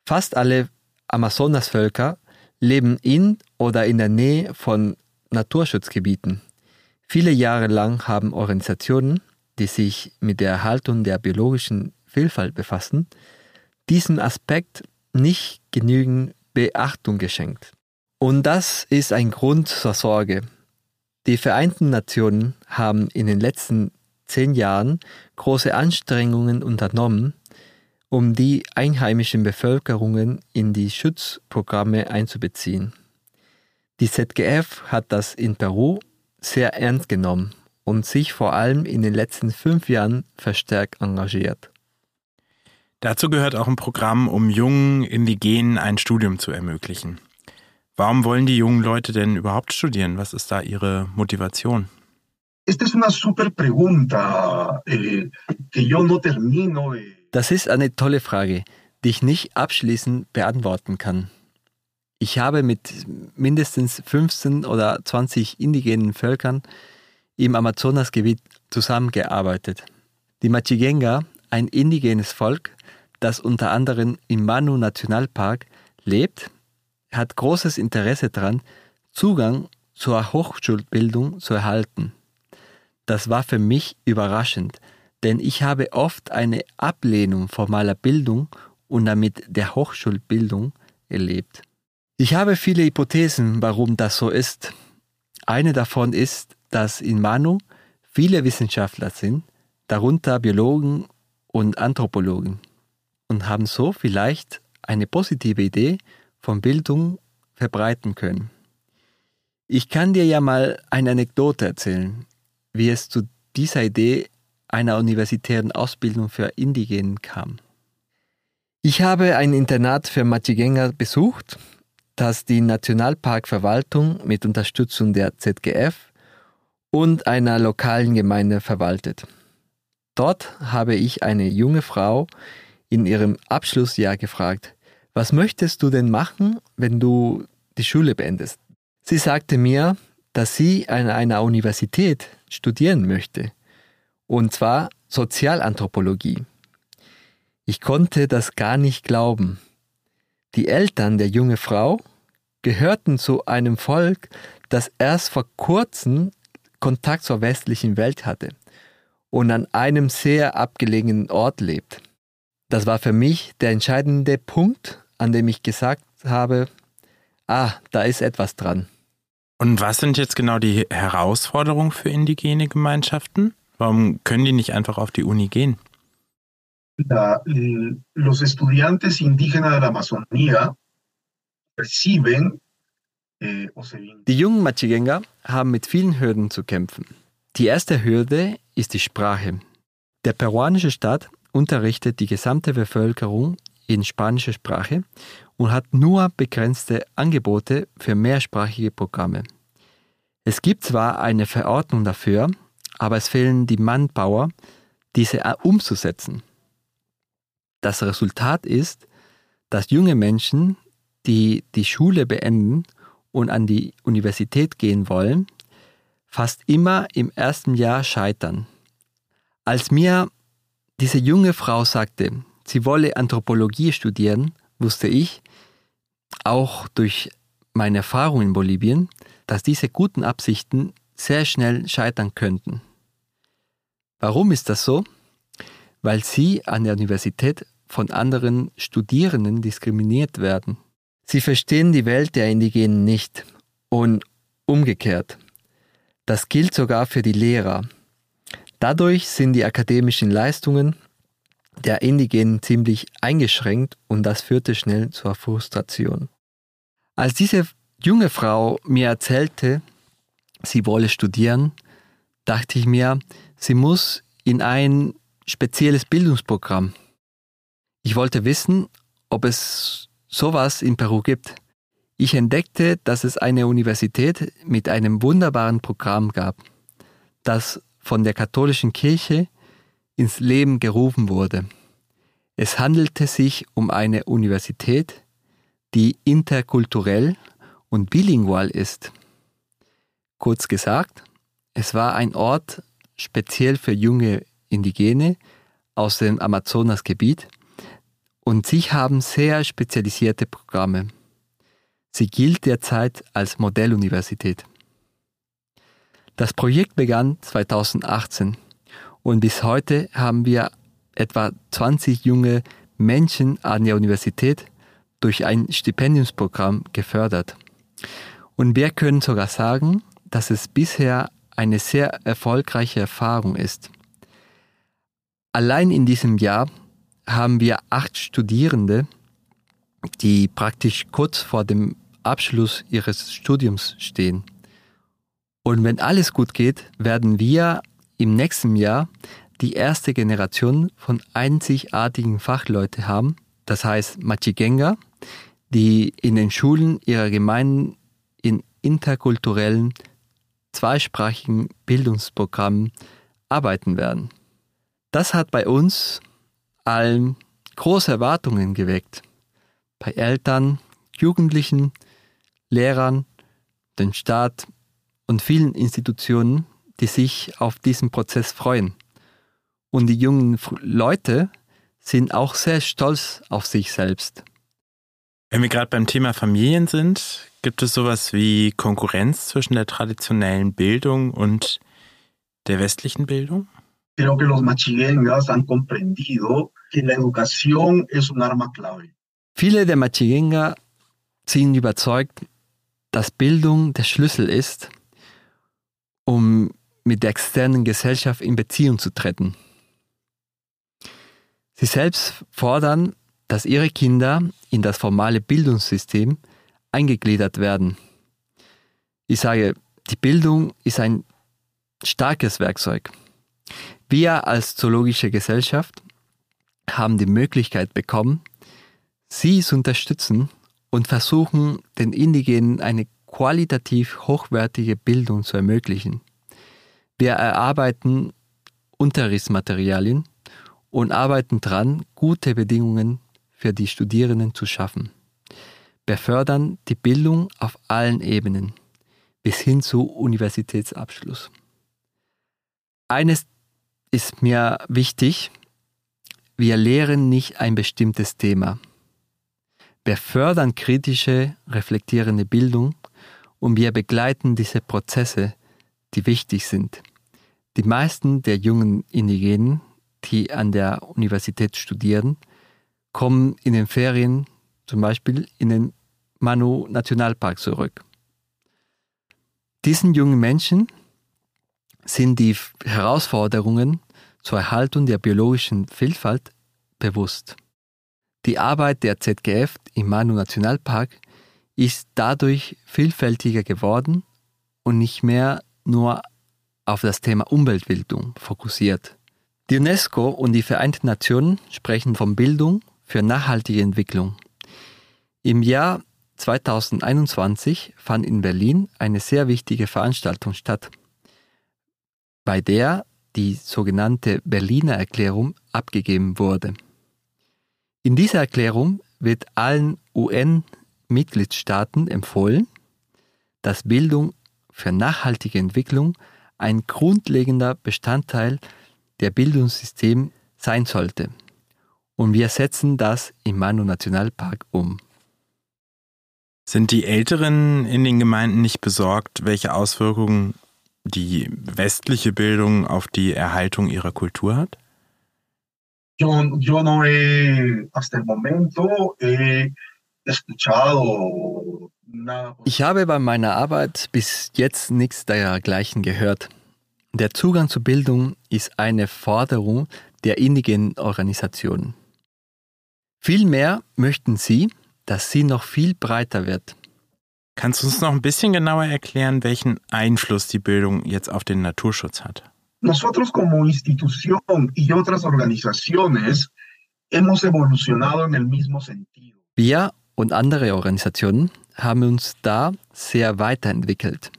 Fast alle Amazonasvölker leben in oder in der Nähe von Naturschutzgebieten. Viele Jahre lang haben Organisationen, die sich mit der Erhaltung der biologischen Vielfalt befassen, diesem Aspekt nicht genügend Beachtung geschenkt. Und das ist ein Grund zur Sorge. Die Vereinten Nationen haben in den letzten zehn Jahren große Anstrengungen unternommen, um die einheimischen Bevölkerungen in die Schutzprogramme einzubeziehen. Die ZGF hat das in Peru sehr ernst genommen und sich vor allem in den letzten fünf Jahren verstärkt engagiert. Dazu gehört auch ein Programm, um jungen Indigenen ein Studium zu ermöglichen. Warum wollen die jungen Leute denn überhaupt studieren? Was ist da ihre Motivation? Termino. Eh. Das ist eine tolle Frage, die ich nicht abschließend beantworten kann. Ich habe mit mindestens 15 oder 20 indigenen Völkern im Amazonasgebiet zusammengearbeitet. Die Machigenga, ein indigenes Volk, das unter anderem im Manu Nationalpark lebt, hat großes Interesse daran, Zugang zur Hochschulbildung zu erhalten. Das war für mich überraschend, denn ich habe oft eine Ablehnung formaler Bildung und damit der Hochschulbildung erlebt. Ich habe viele Hypothesen, warum das so ist. Eine davon ist, dass in Manu viele Wissenschaftler sind, darunter Biologen und Anthropologen, und haben so vielleicht eine positive Idee von Bildung verbreiten können. Ich kann dir ja mal eine Anekdote erzählen, wie es zu dieser Idee einer universitären Ausbildung für Indigenen kam. Ich habe ein Internat für Machigänger besucht das die Nationalparkverwaltung mit Unterstützung der ZGF und einer lokalen Gemeinde verwaltet. Dort habe ich eine junge Frau in ihrem Abschlussjahr gefragt, was möchtest du denn machen, wenn du die Schule beendest? Sie sagte mir, dass sie an einer Universität studieren möchte, und zwar Sozialanthropologie. Ich konnte das gar nicht glauben. Die Eltern der jungen Frau gehörten zu einem Volk, das erst vor kurzem Kontakt zur westlichen Welt hatte und an einem sehr abgelegenen Ort lebt. Das war für mich der entscheidende Punkt, an dem ich gesagt habe, ah, da ist etwas dran. Und was sind jetzt genau die Herausforderungen für indigene Gemeinschaften? Warum können die nicht einfach auf die Uni gehen? la, los estudiantes indígenas de la Amazonía reciben eh, Die jungen Machigenga haben mit vielen Hürden zu kämpfen. Die erste Hürde ist die Sprache. Der peruanische Staat unterrichtet die gesamte Bevölkerung in spanischer Sprache und hat nur begrenzte Angebote für mehrsprachige Programme. Es gibt zwar eine Verordnung dafür, aber es fehlen die Manpower, diese umzusetzen. Das Resultat ist, dass junge Menschen, die die Schule beenden und an die Universität gehen wollen, fast immer im ersten Jahr scheitern. Als mir diese junge Frau sagte, sie wolle Anthropologie studieren, wusste ich, auch durch meine Erfahrung in Bolivien, dass diese guten Absichten sehr schnell scheitern könnten. Warum ist das so? Weil sie an der Universität von anderen Studierenden diskriminiert werden. Sie verstehen die Welt der Indigenen nicht und umgekehrt. Das gilt sogar für die Lehrer. Dadurch sind die akademischen Leistungen der Indigenen ziemlich eingeschränkt und das führte schnell zur Frustration. Als diese junge Frau mir erzählte, sie wolle studieren, dachte ich mir, sie muss in ein spezielles Bildungsprogramm ich wollte wissen, ob es sowas in Peru gibt. Ich entdeckte, dass es eine Universität mit einem wunderbaren Programm gab, das von der katholischen Kirche ins Leben gerufen wurde. Es handelte sich um eine Universität, die interkulturell und bilingual ist. Kurz gesagt, es war ein Ort speziell für junge Indigene aus dem Amazonasgebiet, und sie haben sehr spezialisierte Programme. Sie gilt derzeit als Modelluniversität. Das Projekt begann 2018 und bis heute haben wir etwa 20 junge Menschen an der Universität durch ein Stipendiumsprogramm gefördert. Und wir können sogar sagen, dass es bisher eine sehr erfolgreiche Erfahrung ist. Allein in diesem Jahr haben wir acht Studierende, die praktisch kurz vor dem Abschluss ihres Studiums stehen. Und wenn alles gut geht, werden wir im nächsten Jahr die erste Generation von einzigartigen Fachleute haben, das heißt Machigenga, die in den Schulen ihrer Gemeinden in interkulturellen, zweisprachigen Bildungsprogrammen arbeiten werden. Das hat bei uns allen große Erwartungen geweckt. Bei Eltern, Jugendlichen, Lehrern, den Staat und vielen Institutionen, die sich auf diesen Prozess freuen. Und die jungen Leute sind auch sehr stolz auf sich selbst. Wenn wir gerade beim Thema Familien sind, gibt es sowas wie Konkurrenz zwischen der traditionellen Bildung und der westlichen Bildung? Creo que los machiguengas han comprendido que la educación es un arma clave. Viele der Machigenga sind überzeugt, dass Bildung der Schlüssel ist, um mit der externen Gesellschaft in Beziehung zu treten. Sie selbst fordern, dass ihre Kinder in das formale Bildungssystem eingegliedert werden. Ich sage, die Bildung ist ein starkes Werkzeug. Wir als zoologische Gesellschaft haben die Möglichkeit bekommen, sie zu unterstützen und versuchen, den Indigenen eine qualitativ hochwertige Bildung zu ermöglichen. Wir erarbeiten Unterrichtsmaterialien und arbeiten daran, gute Bedingungen für die Studierenden zu schaffen. Wir fördern die Bildung auf allen Ebenen bis hin zu Universitätsabschluss. Eines ist mir wichtig, wir lehren nicht ein bestimmtes Thema. Wir fördern kritische, reflektierende Bildung und wir begleiten diese Prozesse, die wichtig sind. Die meisten der jungen Indigenen, die an der Universität studieren, kommen in den Ferien zum Beispiel in den Manu Nationalpark zurück. Diesen jungen Menschen sind die Herausforderungen zur Erhaltung der biologischen Vielfalt bewusst. Die Arbeit der ZGF im Manu Nationalpark ist dadurch vielfältiger geworden und nicht mehr nur auf das Thema Umweltbildung fokussiert. Die UNESCO und die Vereinten Nationen sprechen von Bildung für nachhaltige Entwicklung. Im Jahr 2021 fand in Berlin eine sehr wichtige Veranstaltung statt, bei der die sogenannte Berliner Erklärung abgegeben wurde. In dieser Erklärung wird allen UN-Mitgliedstaaten empfohlen, dass Bildung für nachhaltige Entwicklung ein grundlegender Bestandteil der Bildungssystem sein sollte. Und wir setzen das im Manu Nationalpark um. Sind die Älteren in den Gemeinden nicht besorgt, welche Auswirkungen die westliche Bildung auf die Erhaltung ihrer Kultur hat? Yo, yo no he, hasta el momento, he escuchado ich habe bei meiner Arbeit bis jetzt nichts dergleichen gehört. Der Zugang zur Bildung ist eine Forderung der indigenen Organisationen. Vielmehr möchten sie, dass sie noch viel breiter wird. Kannst du uns noch ein bisschen genauer erklären, welchen Einfluss die Bildung jetzt auf den Naturschutz hat? Nosotros como institución y otras organizaciones hemos evolucionado en el mismo sentido. Wir und andere Organisationen haben uns da sehr weiterentwickelt.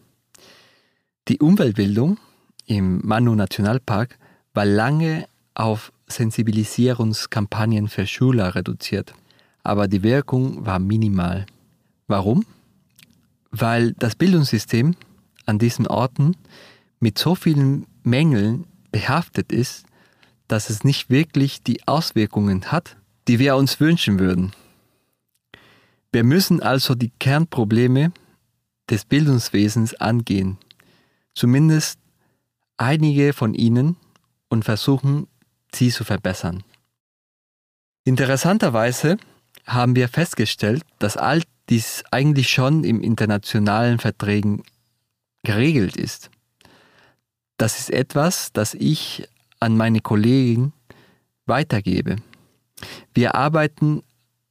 Die Umweltbildung im Manu Nationalpark war lange auf Sensibilisierungskampagnen für Schüler reduziert, aber die Wirkung war minimal. Warum? Weil das Bildungssystem an diesen Orten mit so vielen Mängeln behaftet ist, dass es nicht wirklich die Auswirkungen hat, die wir uns wünschen würden. Wir müssen also die Kernprobleme des Bildungswesens angehen, zumindest einige von ihnen, und versuchen, sie zu verbessern. Interessanterweise haben wir festgestellt, dass all dies eigentlich schon im internationalen Verträgen geregelt ist. Das ist etwas, das ich an meine Kollegen weitergebe. Wir arbeiten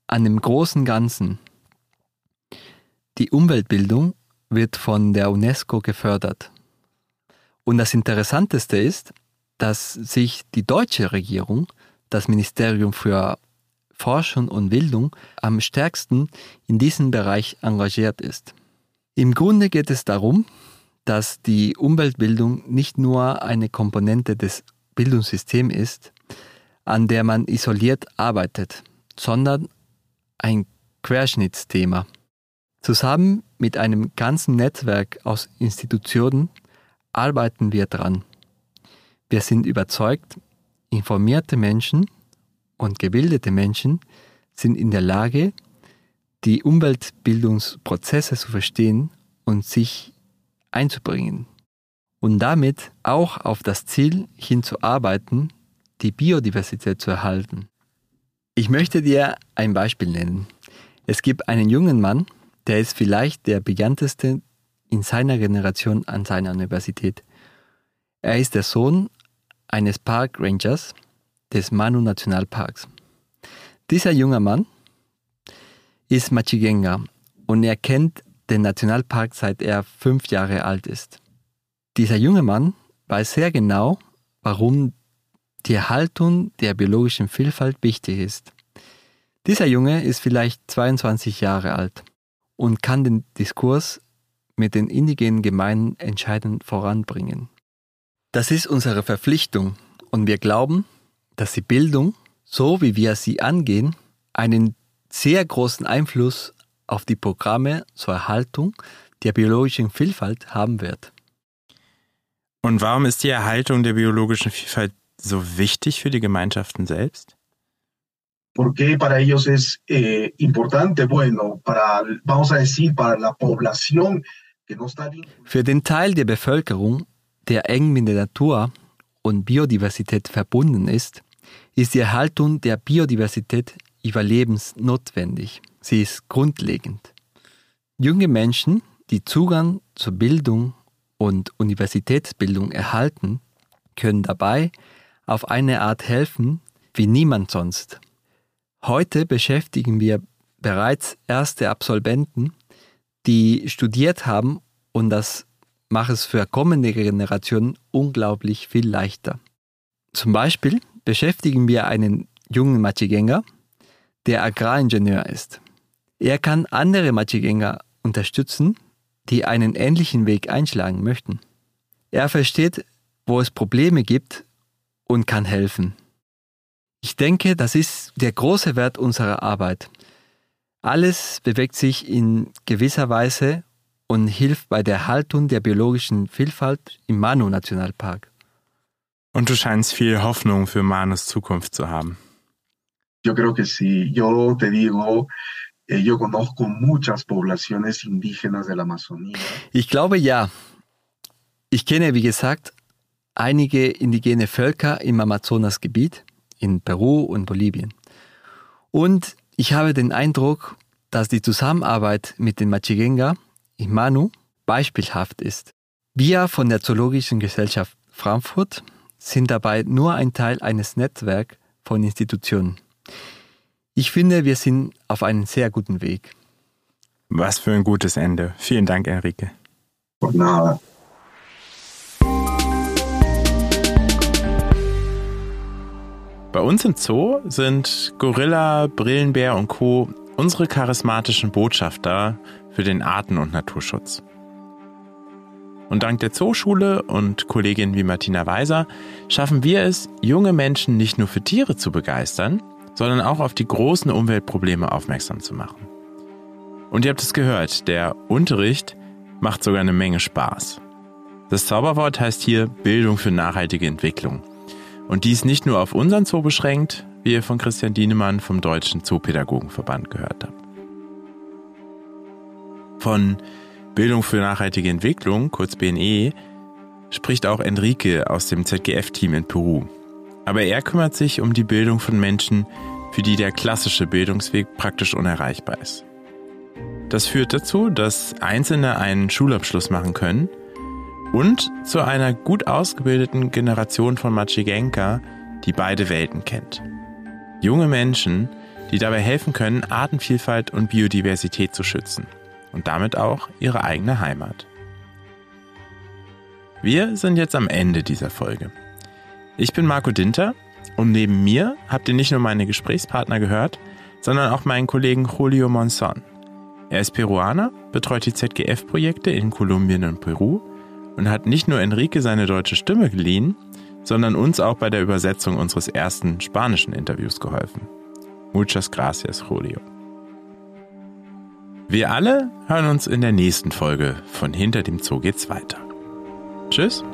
an dem großen Ganzen. Die Umweltbildung wird von der UNESCO gefördert. Und das Interessanteste ist, dass sich die deutsche Regierung, das Ministerium für Forschung und Bildung, am stärksten in diesem Bereich engagiert ist. Im Grunde geht es darum, dass die Umweltbildung nicht nur eine Komponente des Bildungssystems ist, an der man isoliert arbeitet, sondern ein Querschnittsthema. Zusammen mit einem ganzen Netzwerk aus Institutionen arbeiten wir dran. Wir sind überzeugt, informierte Menschen und gebildete Menschen sind in der Lage, die Umweltbildungsprozesse zu verstehen und sich einzubringen und damit auch auf das Ziel hinzuarbeiten, die Biodiversität zu erhalten. Ich möchte dir ein Beispiel nennen. Es gibt einen jungen Mann, der ist vielleicht der bekannteste in seiner Generation an seiner Universität. Er ist der Sohn eines Park Rangers des Manu Nationalparks. Dieser junge Mann ist Machigenga und er kennt den Nationalpark seit er fünf Jahre alt ist. Dieser junge Mann weiß sehr genau, warum die Erhaltung der biologischen Vielfalt wichtig ist. Dieser Junge ist vielleicht 22 Jahre alt und kann den Diskurs mit den indigenen Gemeinden entscheidend voranbringen. Das ist unsere Verpflichtung und wir glauben, dass die Bildung, so wie wir sie angehen, einen sehr großen Einfluss auf die Programme zur Erhaltung der biologischen Vielfalt haben wird. Und warum ist die Erhaltung der biologischen Vielfalt so wichtig für die Gemeinschaften selbst? Porque para ellos es eh, importante, bueno, para, vamos a decir, para la población que no está Für den Teil der Bevölkerung, der eng mit der Natur und Biodiversität verbunden ist, ist die Erhaltung der Biodiversität überlebensnotwendig. Sie ist grundlegend. Junge Menschen, die Zugang zur Bildung und Universitätsbildung erhalten, können dabei auf eine Art helfen wie niemand sonst. Heute beschäftigen wir bereits erste Absolventen, die studiert haben und das macht es für kommende Generationen unglaublich viel leichter. Zum Beispiel beschäftigen wir einen jungen Machigänger, der Agraringenieur ist. Er kann andere Machigänger unterstützen, die einen ähnlichen Weg einschlagen möchten. Er versteht, wo es Probleme gibt und kann helfen. Ich denke, das ist der große Wert unserer Arbeit. Alles bewegt sich in gewisser Weise und hilft bei der Haltung der biologischen Vielfalt im Manu-Nationalpark. Und du scheinst viel Hoffnung für Manus Zukunft zu haben. Yo creo que sí. Yo te digo, yo conozco muchas poblaciones indígenas de la Amazonía. Ich glaube ja. Ich kenne, wie gesagt, einige indigene Völker im Amazonasgebiet, in Peru und Bolivien. Und ich habe den Eindruck, dass die Zusammenarbeit mit den Machigenga im Manu beispielhaft ist. Wir von der Zoologischen Gesellschaft Frankfurt sind dabei nur ein Teil eines Netzwerks von Institutionen. Ich finde, wir sind auf einem sehr guten Weg. Was für ein gutes Ende. Vielen Dank, Enrique. Nada. Bei uns im Zoo sind Gorilla, Brillenbär und Co. unsere charismatischen Botschafter für den Arten- und Naturschutz. Und dank der Zooschule und Kolleginnen wie Martina Weiser schaffen wir es, junge Menschen nicht nur für Tiere zu begeistern, sondern auch auf die großen Umweltprobleme aufmerksam zu machen. Und ihr habt es gehört, der Unterricht macht sogar eine Menge Spaß. Das Zauberwort heißt hier Bildung für nachhaltige Entwicklung. Und dies nicht nur auf unseren Zoo beschränkt, wie ihr von Christian Dienemann vom Deutschen Zoopädagogenverband gehört habt. Von Bildung für nachhaltige Entwicklung, kurz BNE, spricht auch Enrique aus dem ZGF-Team in Peru. Aber er kümmert sich um die Bildung von Menschen, für die der klassische Bildungsweg praktisch unerreichbar ist. Das führt dazu, dass Einzelne einen Schulabschluss machen können und zu einer gut ausgebildeten Generation von Machigenka, die beide Welten kennt. Junge Menschen, die dabei helfen können, Artenvielfalt und Biodiversität zu schützen und damit auch ihre eigene Heimat. Wir sind jetzt am Ende dieser Folge. Ich bin Marco Dinter und neben mir habt ihr nicht nur meine Gesprächspartner gehört, sondern auch meinen Kollegen Julio Monson. Er ist Peruaner, betreut die ZGF-Projekte in Kolumbien und Peru und hat nicht nur Enrique seine deutsche Stimme geliehen, sondern uns auch bei der Übersetzung unseres ersten spanischen Interviews geholfen. Muchas gracias, Julio. Wir alle hören uns in der nächsten Folge von Hinter dem Zoo geht's weiter. Tschüss.